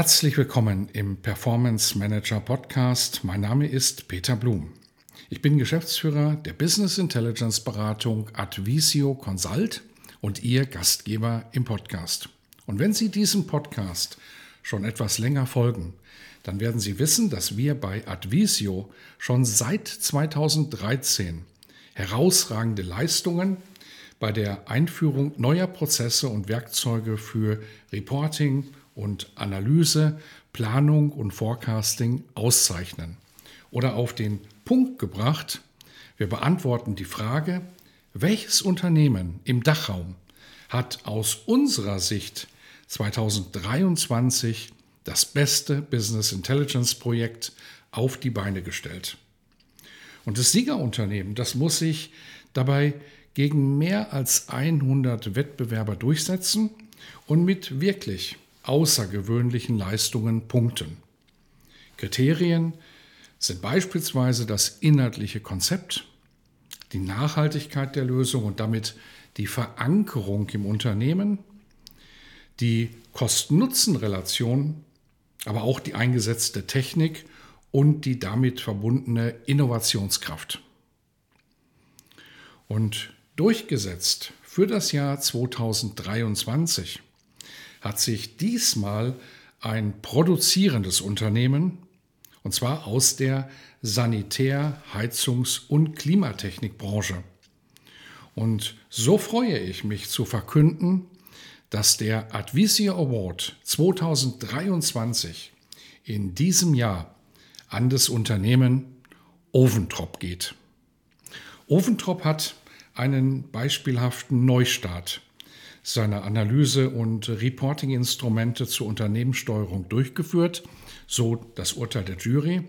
Herzlich willkommen im Performance Manager Podcast. Mein Name ist Peter Blum. Ich bin Geschäftsführer der Business Intelligence Beratung Advisio Consult und Ihr Gastgeber im Podcast. Und wenn Sie diesem Podcast schon etwas länger folgen, dann werden Sie wissen, dass wir bei Advisio schon seit 2013 herausragende Leistungen bei der Einführung neuer Prozesse und Werkzeuge für Reporting, und Analyse, Planung und Forecasting auszeichnen. Oder auf den Punkt gebracht, wir beantworten die Frage, welches Unternehmen im Dachraum hat aus unserer Sicht 2023 das beste Business Intelligence Projekt auf die Beine gestellt. Und das Siegerunternehmen, das muss sich dabei gegen mehr als 100 Wettbewerber durchsetzen und mit wirklich außergewöhnlichen Leistungen punkten. Kriterien sind beispielsweise das inhaltliche Konzept, die Nachhaltigkeit der Lösung und damit die Verankerung im Unternehmen, die Kosten-Nutzen-Relation, aber auch die eingesetzte Technik und die damit verbundene Innovationskraft. Und durchgesetzt für das Jahr 2023 hat sich diesmal ein produzierendes Unternehmen, und zwar aus der Sanitär-, Heizungs- und Klimatechnikbranche. Und so freue ich mich zu verkünden, dass der Advisor Award 2023 in diesem Jahr an das Unternehmen Oventrop geht. Oventrop hat einen beispielhaften Neustart seiner Analyse- und Reporting-Instrumente zur Unternehmenssteuerung durchgeführt, so das Urteil der Jury,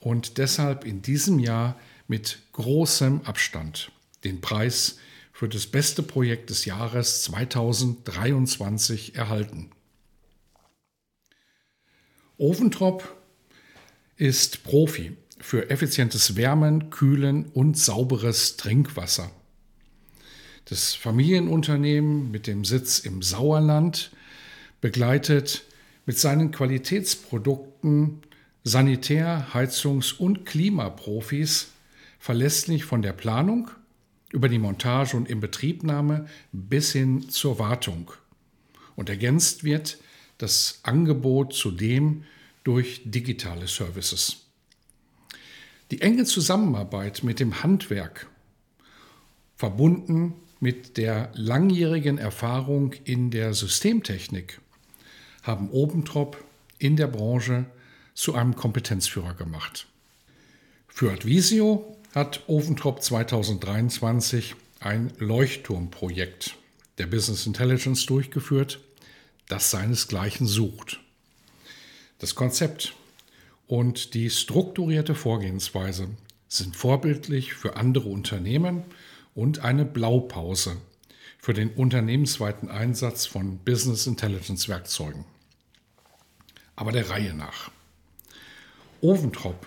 und deshalb in diesem Jahr mit großem Abstand den Preis für das beste Projekt des Jahres 2023 erhalten. Oventrop ist Profi für effizientes Wärmen, Kühlen und sauberes Trinkwasser. Das Familienunternehmen mit dem Sitz im Sauerland begleitet mit seinen Qualitätsprodukten Sanitär-, Heizungs- und Klimaprofis verlässlich von der Planung über die Montage und Inbetriebnahme bis hin zur Wartung. Und ergänzt wird das Angebot zudem durch digitale Services. Die enge Zusammenarbeit mit dem Handwerk, verbunden mit der langjährigen Erfahrung in der Systemtechnik haben Obentrop in der Branche zu einem Kompetenzführer gemacht. Für Advisio hat Oventrop 2023 ein Leuchtturmprojekt der Business Intelligence durchgeführt, das seinesgleichen sucht. Das Konzept und die strukturierte Vorgehensweise sind vorbildlich für andere Unternehmen und eine Blaupause für den unternehmensweiten Einsatz von Business Intelligence Werkzeugen. Aber der Reihe nach. Oventrop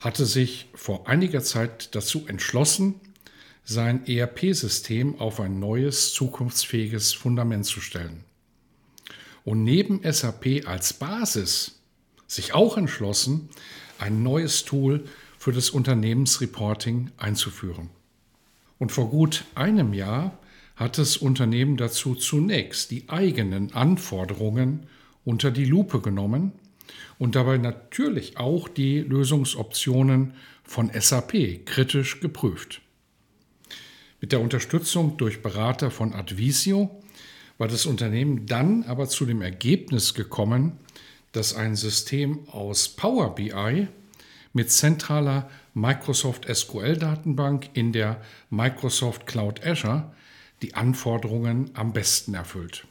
hatte sich vor einiger Zeit dazu entschlossen, sein ERP-System auf ein neues, zukunftsfähiges Fundament zu stellen. Und neben SAP als Basis sich auch entschlossen, ein neues Tool für das Unternehmensreporting einzuführen. Und vor gut einem Jahr hat das Unternehmen dazu zunächst die eigenen Anforderungen unter die Lupe genommen und dabei natürlich auch die Lösungsoptionen von SAP kritisch geprüft. Mit der Unterstützung durch Berater von Advisio war das Unternehmen dann aber zu dem Ergebnis gekommen, dass ein System aus Power BI mit zentraler Microsoft SQL-Datenbank in der Microsoft Cloud Azure die Anforderungen am besten erfüllt.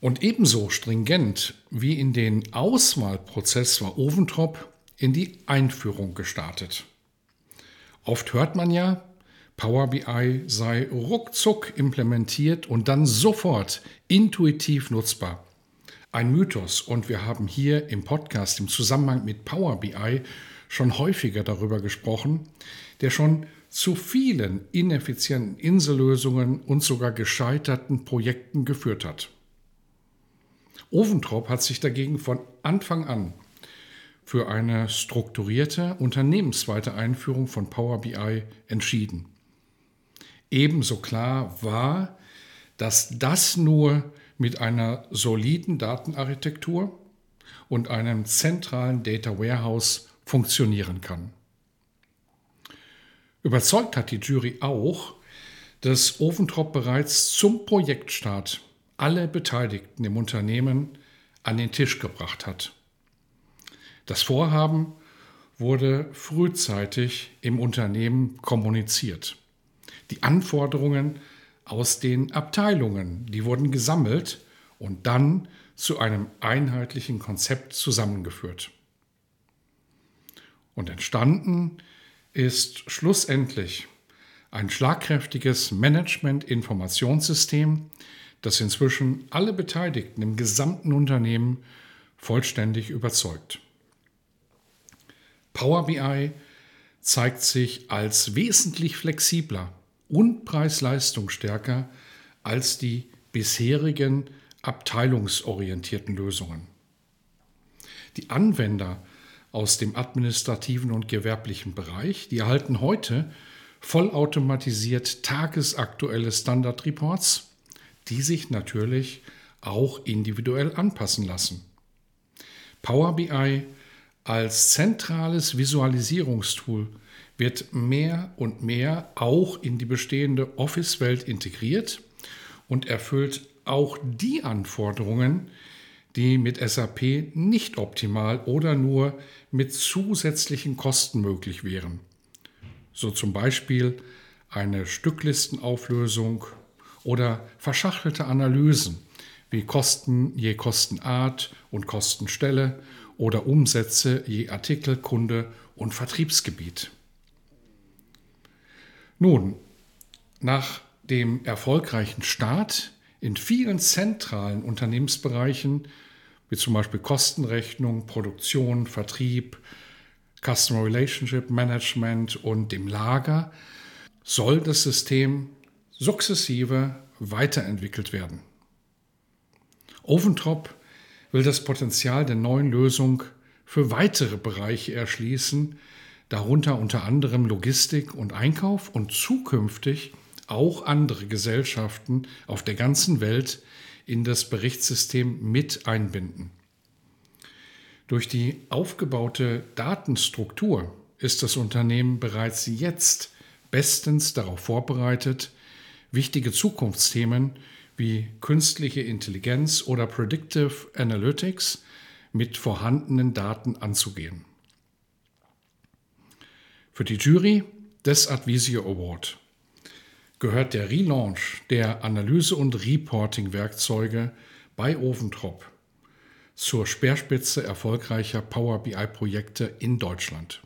Und ebenso stringent wie in den Auswahlprozess war Oventrop in die Einführung gestartet. Oft hört man ja, Power BI sei ruckzuck implementiert und dann sofort intuitiv nutzbar. Ein Mythos und wir haben hier im Podcast im Zusammenhang mit Power BI schon häufiger darüber gesprochen, der schon zu vielen ineffizienten Insellösungen und sogar gescheiterten Projekten geführt hat. Oventrop hat sich dagegen von Anfang an für eine strukturierte unternehmensweite Einführung von Power BI entschieden. Ebenso klar war, dass das nur mit einer soliden Datenarchitektur und einem zentralen Data Warehouse funktionieren kann. Überzeugt hat die Jury auch, dass Oventrop bereits zum Projektstart alle Beteiligten im Unternehmen an den Tisch gebracht hat. Das Vorhaben wurde frühzeitig im Unternehmen kommuniziert. Die Anforderungen aus den Abteilungen, die wurden gesammelt und dann zu einem einheitlichen Konzept zusammengeführt. Und entstanden ist schlussendlich ein schlagkräftiges Management-Informationssystem, das inzwischen alle Beteiligten im gesamten Unternehmen vollständig überzeugt. Power BI zeigt sich als wesentlich flexibler und preis-leistungsstärker als die bisherigen abteilungsorientierten Lösungen. Die Anwender aus dem administrativen und gewerblichen Bereich, die erhalten heute vollautomatisiert tagesaktuelle Standard-Reports, die sich natürlich auch individuell anpassen lassen. Power BI als zentrales Visualisierungstool wird mehr und mehr auch in die bestehende Office-Welt integriert und erfüllt auch die Anforderungen, die mit SAP nicht optimal oder nur mit zusätzlichen Kosten möglich wären. So zum Beispiel eine Stücklistenauflösung oder verschachtelte Analysen wie Kosten je Kostenart und Kostenstelle oder Umsätze je Artikel, Kunde und Vertriebsgebiet. Nun, nach dem erfolgreichen Start in vielen zentralen Unternehmensbereichen, wie zum Beispiel Kostenrechnung, Produktion, Vertrieb, Customer Relationship Management und dem Lager, soll das System sukzessive weiterentwickelt werden. Oventrop will das Potenzial der neuen Lösung für weitere Bereiche erschließen, darunter unter anderem Logistik und Einkauf und zukünftig auch andere Gesellschaften auf der ganzen Welt in das Berichtssystem mit einbinden. Durch die aufgebaute Datenstruktur ist das Unternehmen bereits jetzt bestens darauf vorbereitet, wichtige Zukunftsthemen wie künstliche Intelligenz oder Predictive Analytics mit vorhandenen Daten anzugehen. Für die Jury des Advisio Award gehört der Relaunch der Analyse- und Reporting-Werkzeuge bei Oventrop zur Speerspitze erfolgreicher Power BI-Projekte in Deutschland.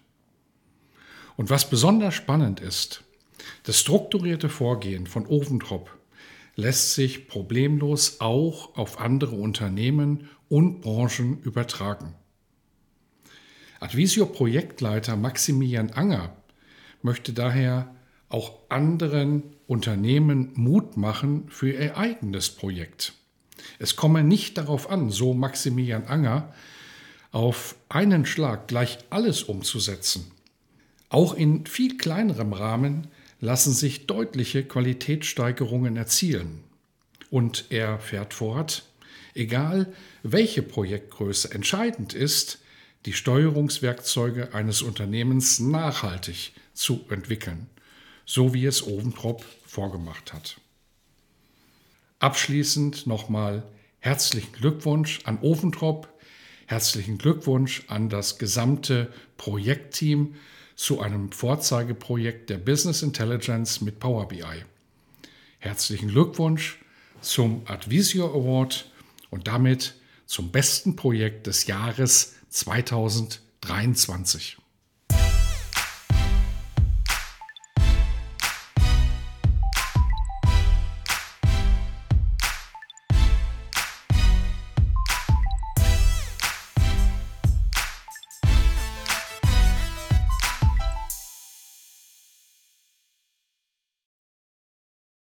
Und was besonders spannend ist, das strukturierte Vorgehen von Oventrop lässt sich problemlos auch auf andere Unternehmen und Branchen übertragen. Advisio Projektleiter Maximilian Anger möchte daher auch anderen Unternehmen Mut machen für ihr eigenes Projekt. Es komme nicht darauf an, so Maximilian Anger, auf einen Schlag gleich alles umzusetzen. Auch in viel kleinerem Rahmen lassen sich deutliche Qualitätssteigerungen erzielen. Und er fährt fort, egal welche Projektgröße entscheidend ist, die Steuerungswerkzeuge eines Unternehmens nachhaltig zu entwickeln, so wie es Oventrop vorgemacht hat. Abschließend nochmal herzlichen Glückwunsch an Oventrop, Herzlichen Glückwunsch an das gesamte Projektteam zu einem Vorzeigeprojekt der Business Intelligence mit Power BI. Herzlichen Glückwunsch zum Advisio Award und damit zum besten Projekt des Jahres 2023.